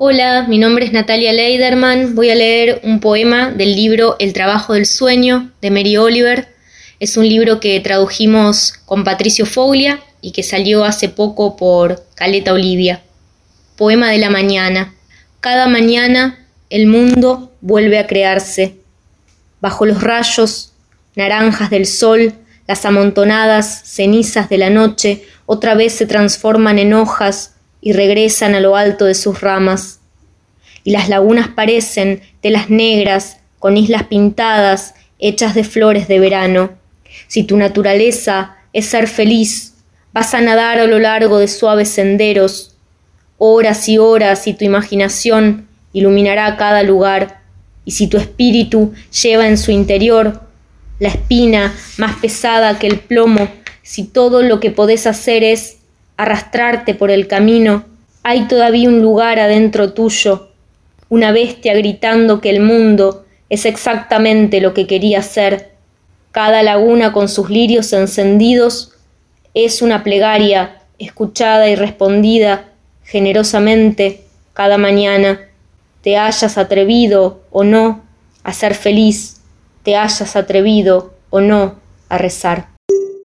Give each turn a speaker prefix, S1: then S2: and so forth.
S1: Hola, mi nombre es Natalia Leiderman. Voy a leer un poema del libro El trabajo del sueño de Mary Oliver. Es un libro que tradujimos con Patricio Foglia y que salió hace poco por Caleta Olivia. Poema de la mañana. Cada mañana el mundo vuelve a crearse. Bajo los rayos naranjas del sol, las amontonadas cenizas de la noche otra vez se transforman en hojas y regresan a lo alto de sus ramas. Y las lagunas parecen telas negras con islas pintadas hechas de flores de verano. Si tu naturaleza es ser feliz, vas a nadar a lo largo de suaves senderos, horas y horas y tu imaginación iluminará cada lugar, y si tu espíritu lleva en su interior la espina más pesada que el plomo, si todo lo que podés hacer es arrastrarte por el camino, hay todavía un lugar adentro tuyo, una bestia gritando que el mundo es exactamente lo que quería ser. Cada laguna con sus lirios encendidos es una plegaria escuchada y respondida generosamente cada mañana. Te hayas atrevido o no a ser feliz, te hayas atrevido o no a rezar.